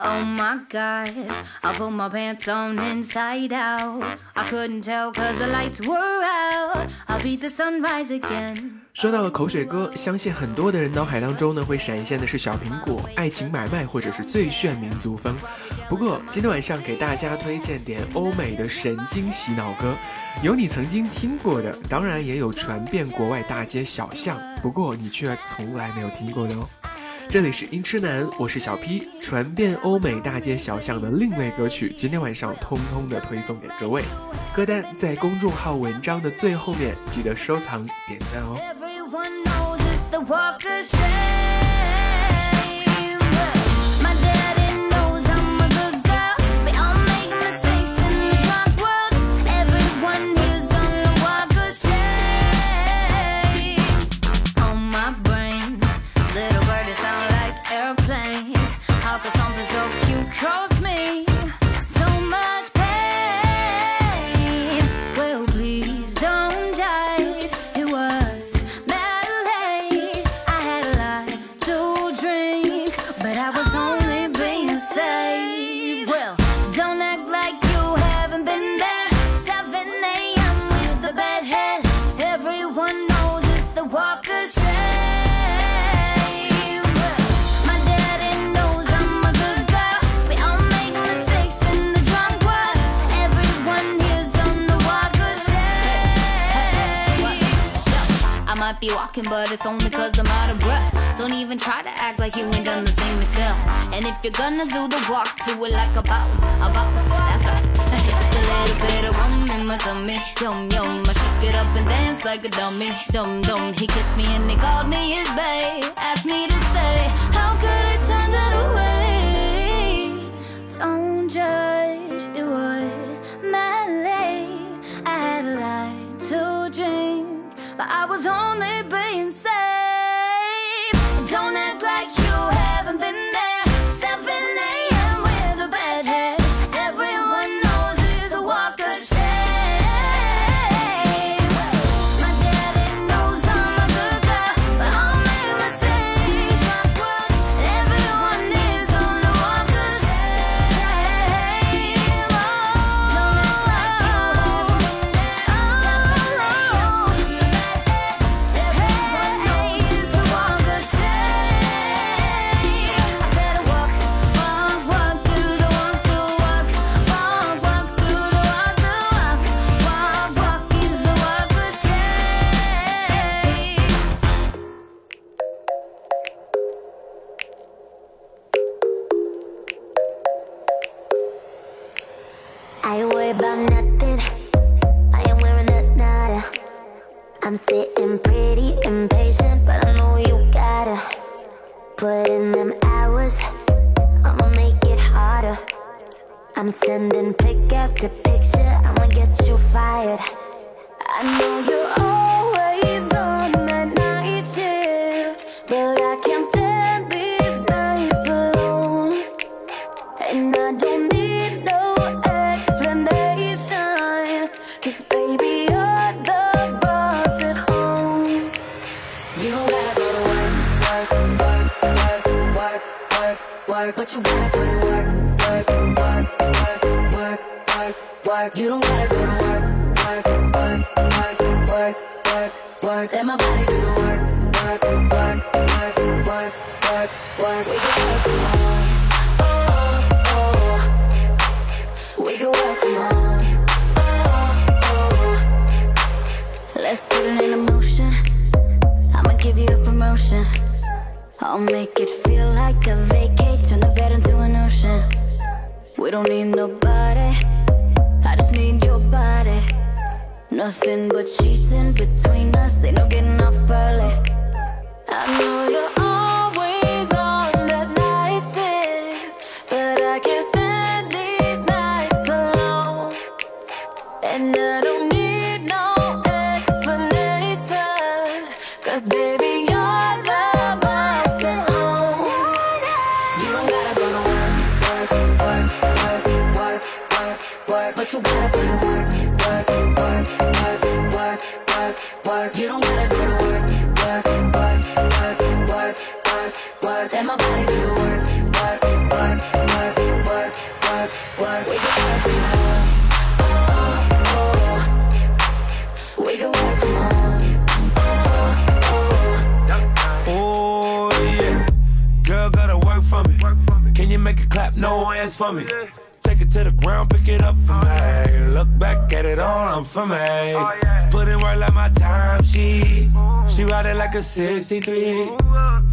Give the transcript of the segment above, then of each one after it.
Oh my god, I put my pants on inside out. I couldn't tell cause the lights were out. I'll beat the sunrise again. 说到了口水歌，相信很多的人脑海当中呢会闪现的是小苹果、爱情买卖或者是最炫民族风。不过今天晚上给大家推荐点欧美的神经洗脑歌，有你曾经听过的，当然也有传遍国外大街小巷，不过你却从来没有听过的哦。这里是音痴男，我是小 P，传遍欧美大街小巷的另类歌曲，今天晚上通通的推送给各位。歌单在公众号文章的最后面，记得收藏点赞哦。Be walking, but it's only cause I'm out of breath. Don't even try to act like you ain't done the same yourself. And if you're gonna do the walk, do it like a boss, a boss, that's right. a little bit of rum in my tummy, yum yum. I shook it up and dance like a dummy, dum dum. He kissed me and he called me his babe, asked me to stay. Work, but you gotta put in work work. Work, work, work, work, work. You don't gotta go to work, work, work, work, work, work, work. Let my body do the work, work, work, work, work, work, work. We can work tomorrow. Oh, oh. We can work tomorrow. Oh, oh. Let's put it in motion. I'ma give you a promotion. I'll make it feel like a vacate, turn the bed into an ocean. We don't need nobody I just need your body. Nothing but sheets in between us. Ain't no getting off early. I know you're you gotta put in work, work, work, work, work, work, work. You don't gotta go to work, work, work, work, work, work, work. Let my body do the work, work, work, work, work, work, work. We can work tomorrow. Oh, oh. We can work tomorrow. Oh, oh. yeah, girl gotta work for me. Can you make a clap? No hands for me. Take it to the ground, pick it up for me look back at it all, I'm for me. Oh, yeah. Put in work like my time, she. She ride it like a 63.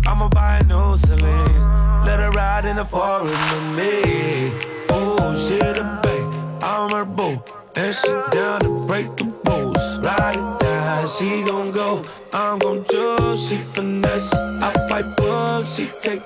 I'ma buy a new Celine. Let her ride in the foreign with me. Oh, she the babe, I'm her boo. And she down to break the rules. Ride it down, she gon' go. I'm gon' do. She finesse. I fight book, she take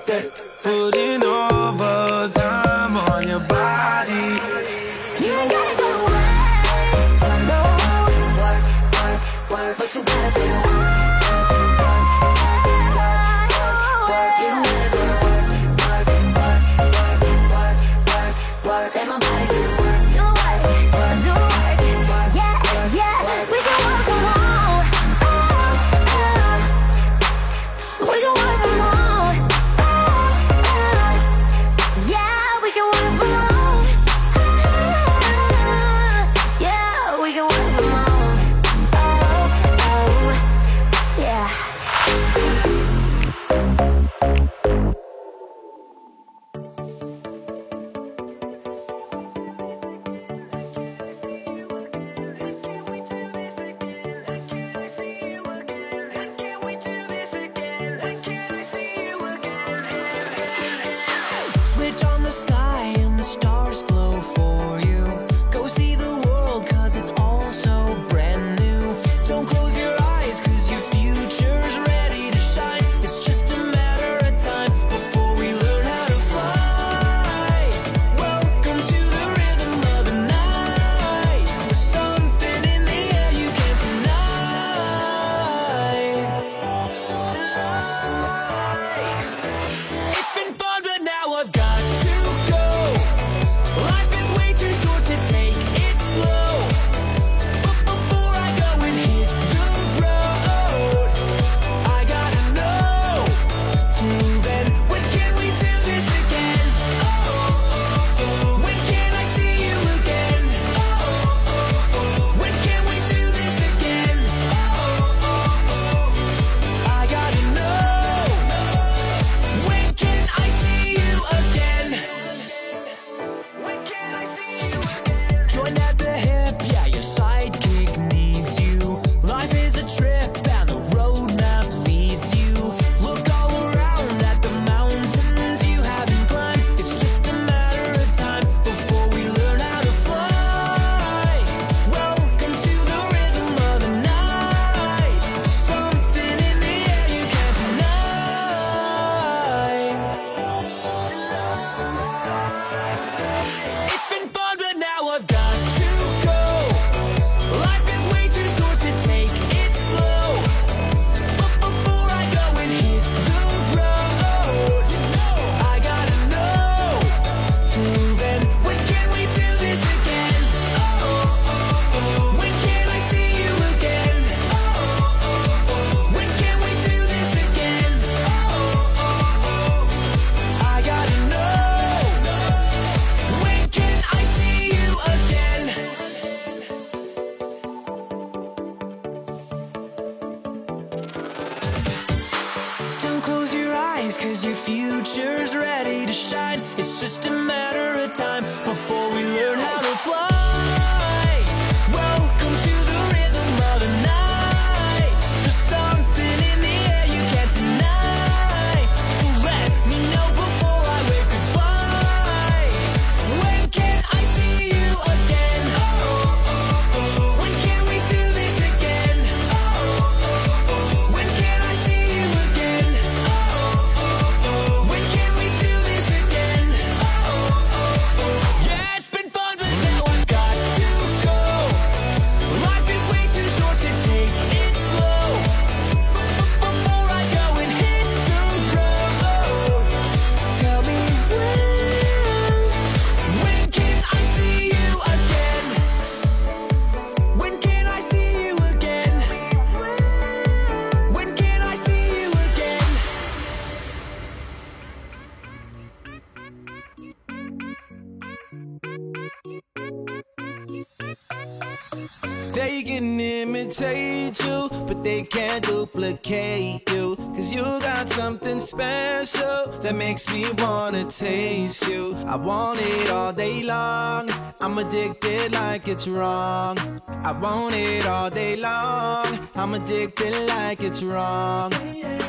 that makes me wanna taste you. I want it all day long. I'm addicted like it's wrong. I want it all day long. I'm addicted like it's wrong.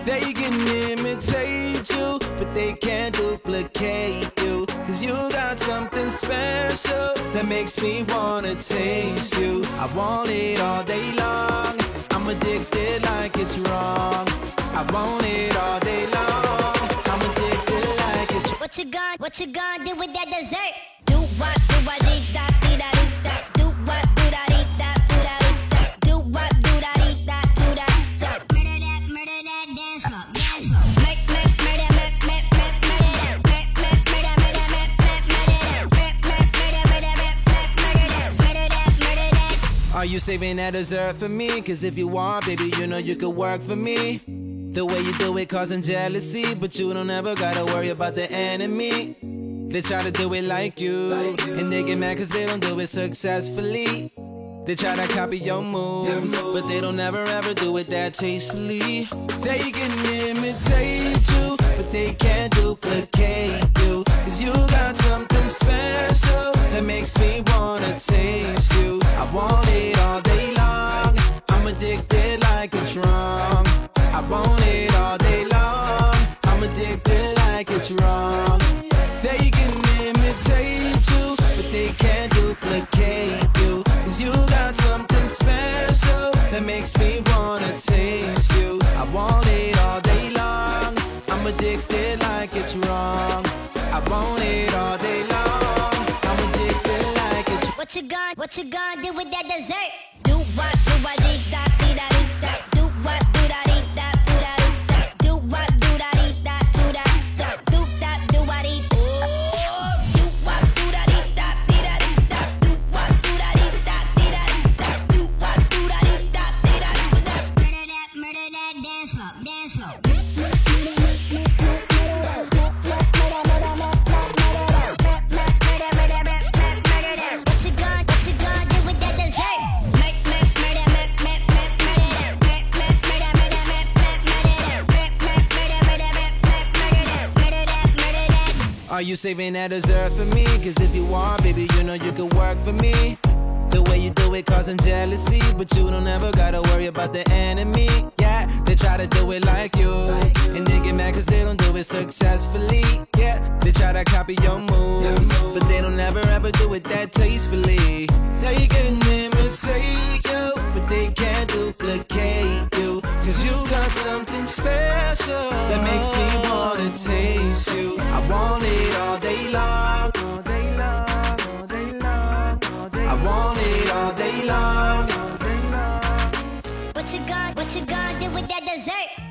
They can imitate you, but they can't duplicate you. Cause you got something special that makes me wanna taste you. I want it all day long. I'm addicted like it's wrong. I want it all day long. What you gonna, what you gonna do with that dessert? Do what, do what, da, da, da. Do what, do da, da, do da, da. Do what, do da, da, do da, da. Murder that, murder that, dance dance murder, murder murder, murder. Murder that. Are you saving that dessert for me? Cause if you are, baby, you know you could work for me. The way you do it causing jealousy, but you don't ever gotta worry about the enemy. They try to do it like you, and they get mad cause they don't do it successfully. They try to copy your moves, but they don't ever ever do it that tastefully. They can imitate you, but they can't duplicate you. Cause you got something special that makes me wanna taste you. I want it all you gonna do with that dessert? Do what, do what, dee da, saving that dessert for me? Cause if you want, baby, you know you could work for me. The way you do it causing jealousy, but you don't ever gotta worry about the enemy. Yeah, they try to do it like you, and they get mad cause they don't do it successfully. Yeah, they try to copy your moves, but they don't ever ever do it that tastefully. They can imitate you, but they can't duplicate something special that makes me wanna taste you. I want it all day long. I want it all day long. What you gonna, what you gonna do with that dessert?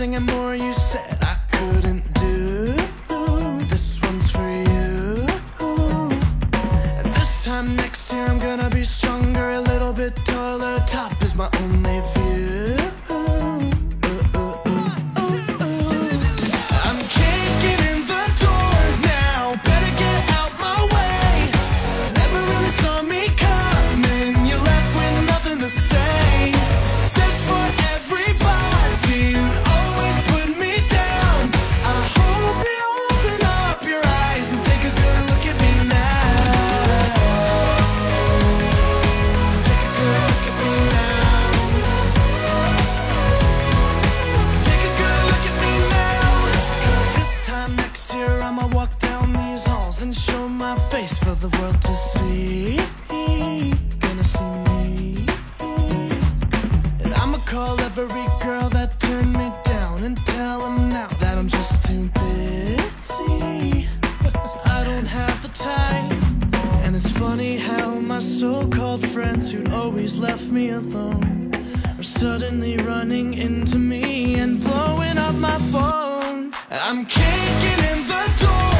everything and more. every girl that turned me down and tell them now that I'm just too busy. I don't have the time. And it's funny how my so called friends who'd always left me alone are suddenly running into me and blowing up my phone. I'm kicking in the door.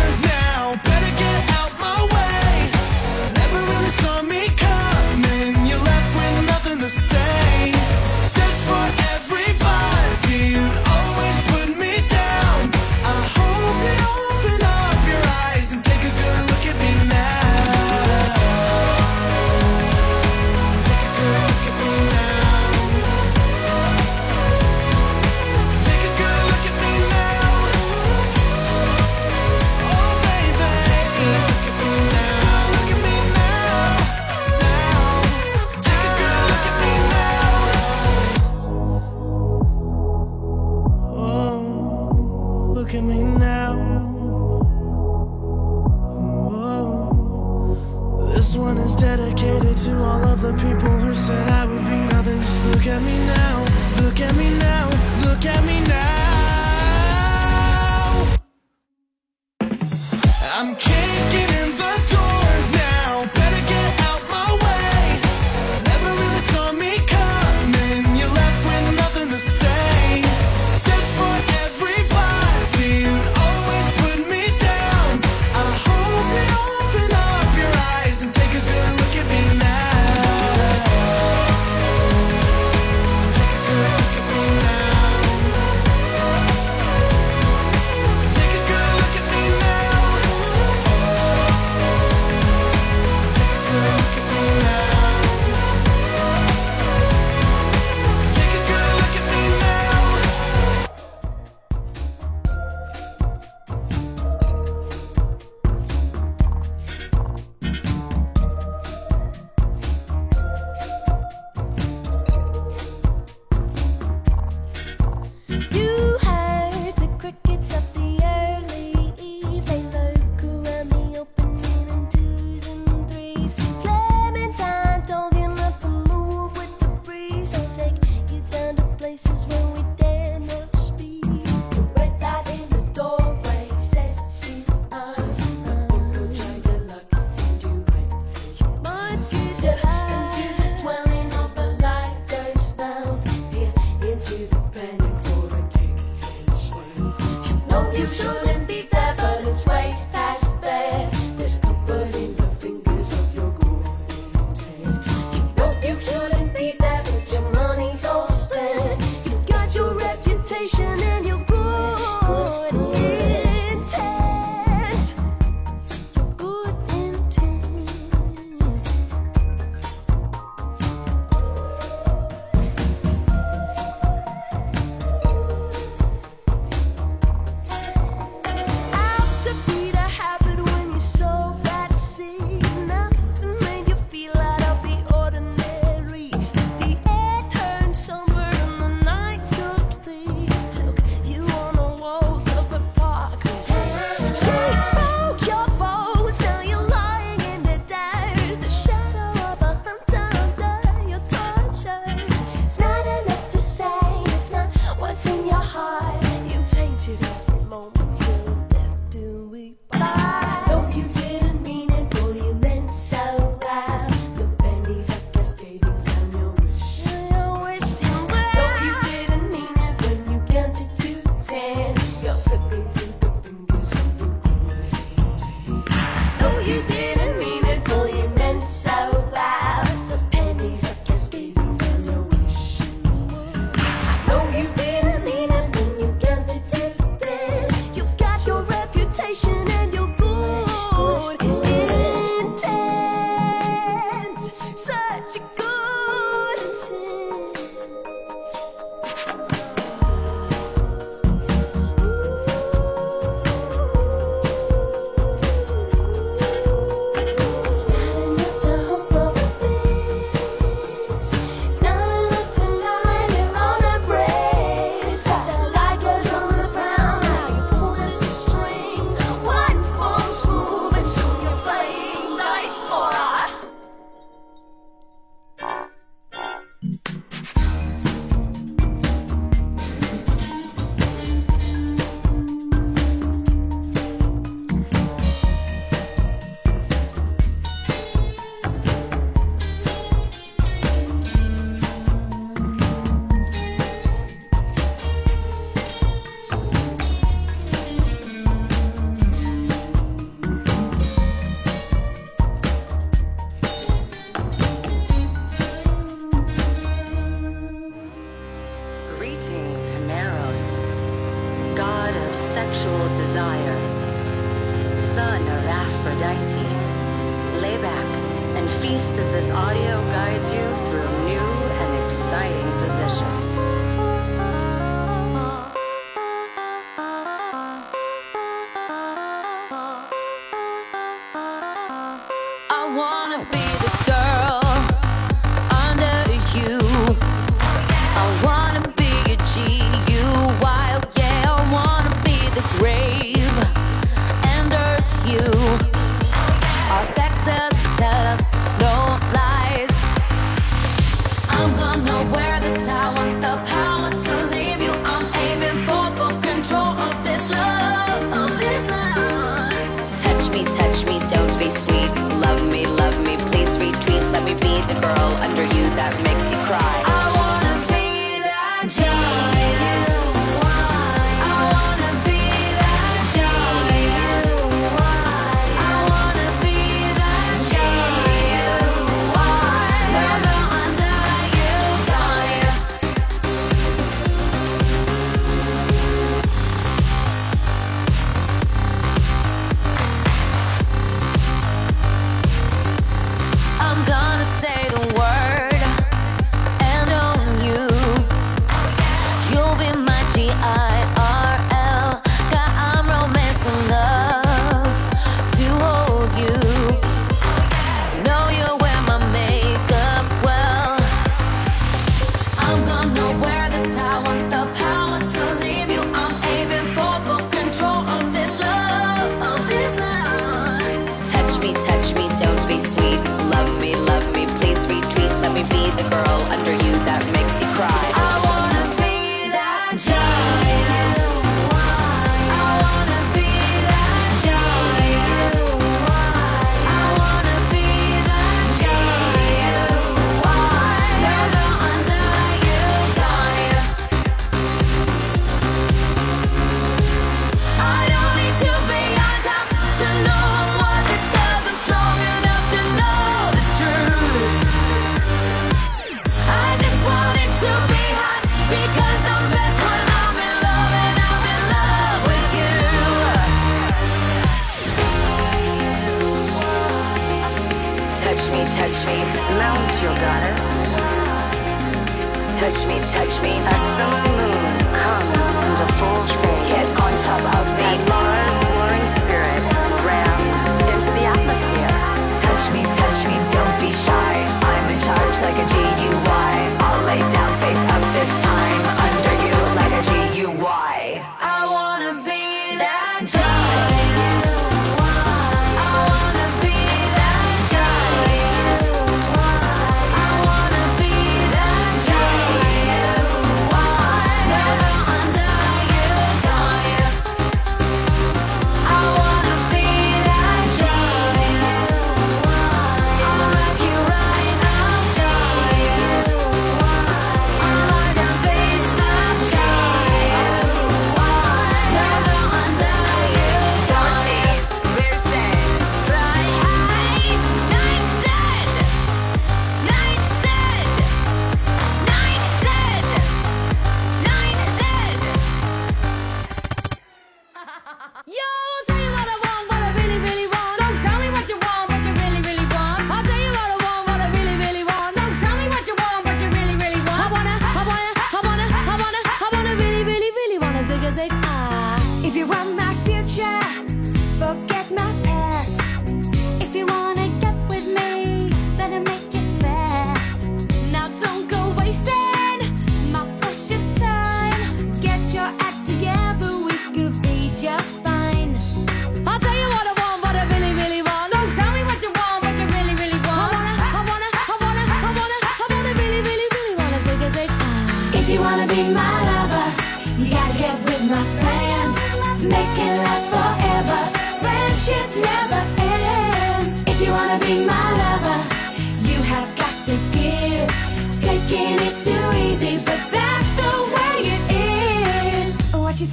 you shouldn't to the as this audio guides you through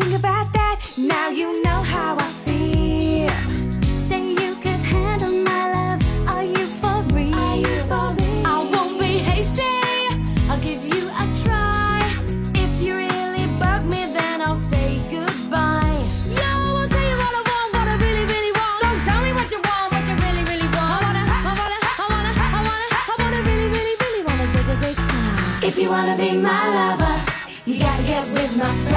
think about that. Now you know how I feel. Say you could handle my love. Are you for real? Are you for real? I won't be hasty. I'll give you a try. If you really bug me, then I'll say goodbye. Yo, I'll tell you what I want, what I really, really want. So tell me what you want, what you really, really want. I wanna, I wanna, I wanna, I wanna, I wanna really, really, really wanna zig a zig. If you wanna be my lover, you gotta get with my friend.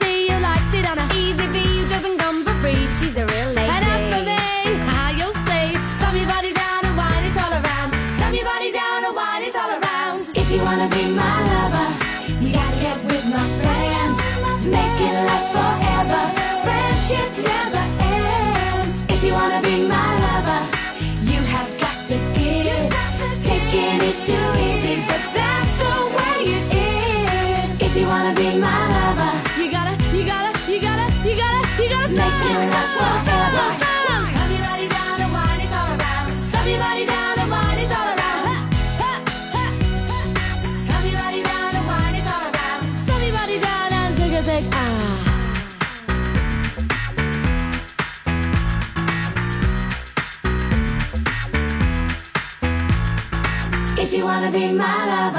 be my love.